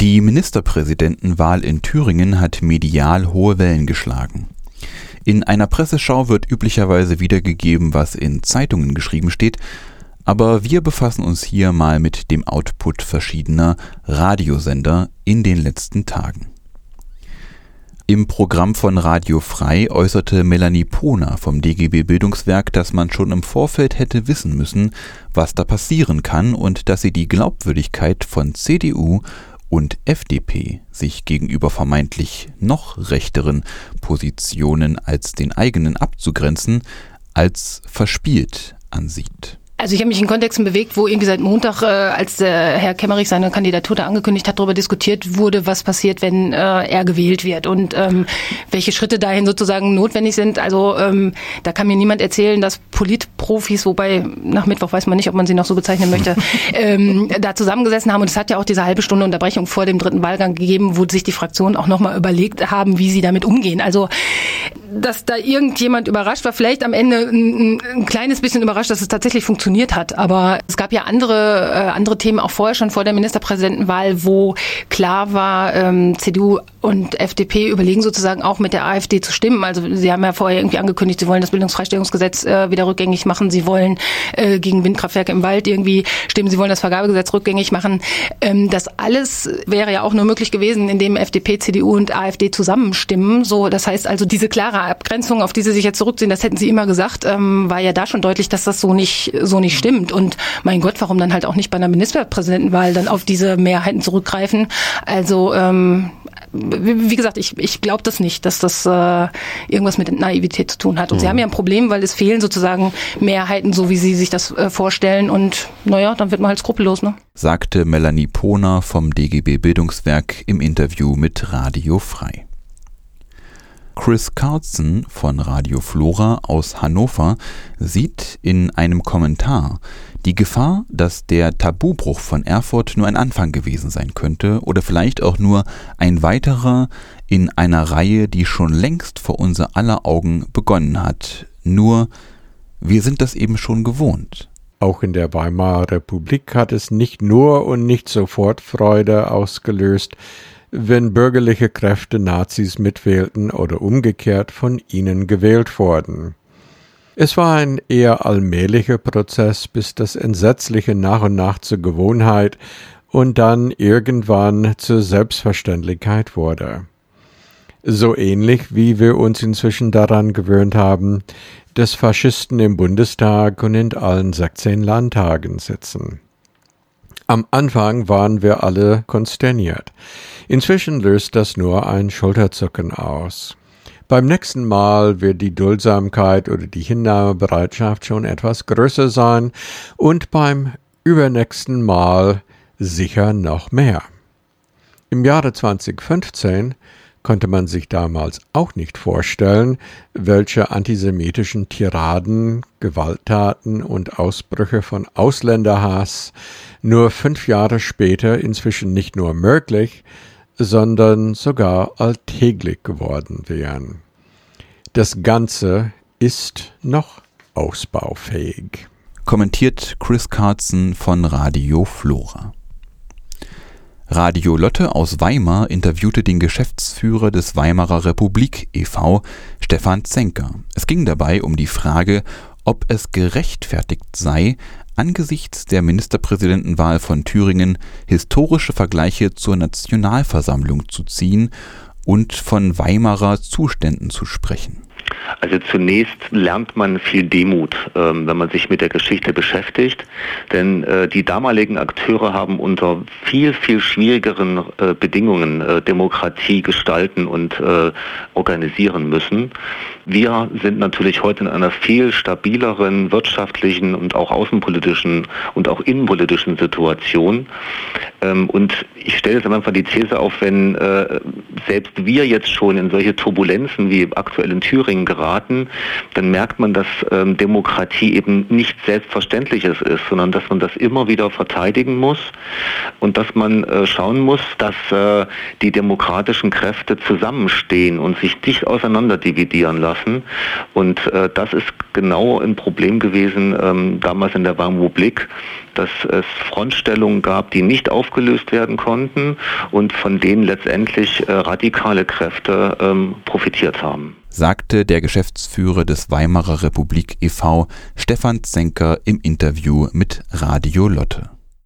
Die Ministerpräsidentenwahl in Thüringen hat medial hohe Wellen geschlagen. In einer Presseschau wird üblicherweise wiedergegeben, was in Zeitungen geschrieben steht, aber wir befassen uns hier mal mit dem Output verschiedener Radiosender in den letzten Tagen. Im Programm von Radio Frei äußerte Melanie Pohner vom DGB Bildungswerk, dass man schon im Vorfeld hätte wissen müssen, was da passieren kann und dass sie die Glaubwürdigkeit von CDU und FDP sich gegenüber vermeintlich noch rechteren Positionen als den eigenen abzugrenzen, als verspielt ansieht. Also ich habe mich in Kontexten bewegt, wo irgendwie seit Montag, äh, als der Herr Kemmerich seine Kandidatur da angekündigt hat, darüber diskutiert wurde, was passiert, wenn äh, er gewählt wird und ähm, welche Schritte dahin sozusagen notwendig sind. Also ähm, da kann mir niemand erzählen, dass Politprofis, wobei nach Mittwoch weiß man nicht, ob man sie noch so bezeichnen möchte, ähm, da zusammengesessen haben. Und es hat ja auch diese halbe Stunde Unterbrechung vor dem dritten Wahlgang gegeben, wo sich die Fraktionen auch nochmal überlegt haben, wie sie damit umgehen. Also dass da irgendjemand überrascht war, vielleicht am Ende ein, ein kleines bisschen überrascht, dass es tatsächlich funktioniert hat. Aber es gab ja andere, äh, andere Themen auch vorher schon vor der Ministerpräsidentenwahl, wo klar war, ähm, CDU und FDP überlegen sozusagen auch mit der AfD zu stimmen. Also sie haben ja vorher irgendwie angekündigt, sie wollen das Bildungsfreistellungsgesetz äh, wieder rückgängig machen, sie wollen äh, gegen Windkraftwerke im Wald irgendwie stimmen, sie wollen das Vergabegesetz rückgängig machen. Ähm, das alles wäre ja auch nur möglich gewesen, indem FDP, CDU und AfD zusammenstimmen. So, das heißt also diese klare klare Abgrenzung, auf die Sie sich jetzt zurückziehen, das hätten Sie immer gesagt, ähm, war ja da schon deutlich, dass das so nicht, so nicht stimmt. Und mein Gott, warum dann halt auch nicht bei einer Ministerpräsidentenwahl dann auf diese Mehrheiten zurückgreifen? Also, ähm, wie gesagt, ich, ich glaube das nicht, dass das äh, irgendwas mit Naivität zu tun hat. Und mhm. Sie haben ja ein Problem, weil es fehlen sozusagen Mehrheiten, so wie Sie sich das äh, vorstellen. Und naja, dann wird man halt skrupellos, ne? Sagte Melanie Pohner vom DGB Bildungswerk im Interview mit Radio Frei. Chris Carlson von Radio Flora aus Hannover sieht in einem Kommentar die Gefahr, dass der Tabubruch von Erfurt nur ein Anfang gewesen sein könnte oder vielleicht auch nur ein weiterer in einer Reihe, die schon längst vor unser aller Augen begonnen hat. Nur wir sind das eben schon gewohnt. Auch in der Weimarer Republik hat es nicht nur und nicht sofort Freude ausgelöst, wenn bürgerliche Kräfte Nazis mitwählten oder umgekehrt von ihnen gewählt wurden. Es war ein eher allmählicher Prozess, bis das Entsetzliche nach und nach zur Gewohnheit und dann irgendwann zur Selbstverständlichkeit wurde. So ähnlich wie wir uns inzwischen daran gewöhnt haben, dass Faschisten im Bundestag und in allen 16 Landtagen sitzen. Am Anfang waren wir alle konsterniert. Inzwischen löst das nur ein Schulterzucken aus. Beim nächsten Mal wird die Duldsamkeit oder die Hinnahmebereitschaft schon etwas größer sein und beim übernächsten Mal sicher noch mehr. Im Jahre 2015 konnte man sich damals auch nicht vorstellen, welche antisemitischen Tiraden, Gewalttaten und Ausbrüche von Ausländerhass nur fünf Jahre später inzwischen nicht nur möglich, sondern sogar alltäglich geworden wären. Das Ganze ist noch ausbaufähig. Kommentiert Chris Carlson von Radio Flora. Radio Lotte aus Weimar interviewte den Geschäftsführer des Weimarer Republik e.V., Stefan Zenker. Es ging dabei um die Frage, ob es gerechtfertigt sei, angesichts der Ministerpräsidentenwahl von Thüringen historische Vergleiche zur Nationalversammlung zu ziehen und von Weimarer Zuständen zu sprechen. Also zunächst lernt man viel Demut, ähm, wenn man sich mit der Geschichte beschäftigt, denn äh, die damaligen Akteure haben unter viel, viel schwierigeren äh, Bedingungen äh, Demokratie gestalten und organisieren müssen. Wir sind natürlich heute in einer viel stabileren wirtschaftlichen und auch außenpolitischen und auch innenpolitischen Situation. Ähm, und ich stelle jetzt Anfang die These auf, wenn äh, selbst wir jetzt schon in solche Turbulenzen wie aktuell in Thüringen geraten, dann merkt man, dass ähm, Demokratie eben nicht Selbstverständliches ist, sondern dass man das immer wieder verteidigen muss und dass man äh, schauen muss, dass äh, die demokratischen Kräfte zusammenstehen und sich nicht auseinander dividieren lassen. Und äh, das ist genau ein Problem gewesen ähm, damals in der Republik, dass es Frontstellungen gab, die nicht aufgelöst werden konnten und von denen letztendlich äh, radikale Kräfte ähm, profitiert haben sagte der Geschäftsführer des Weimarer Republik e.V. Stefan Zenker im Interview mit Radio Lotte.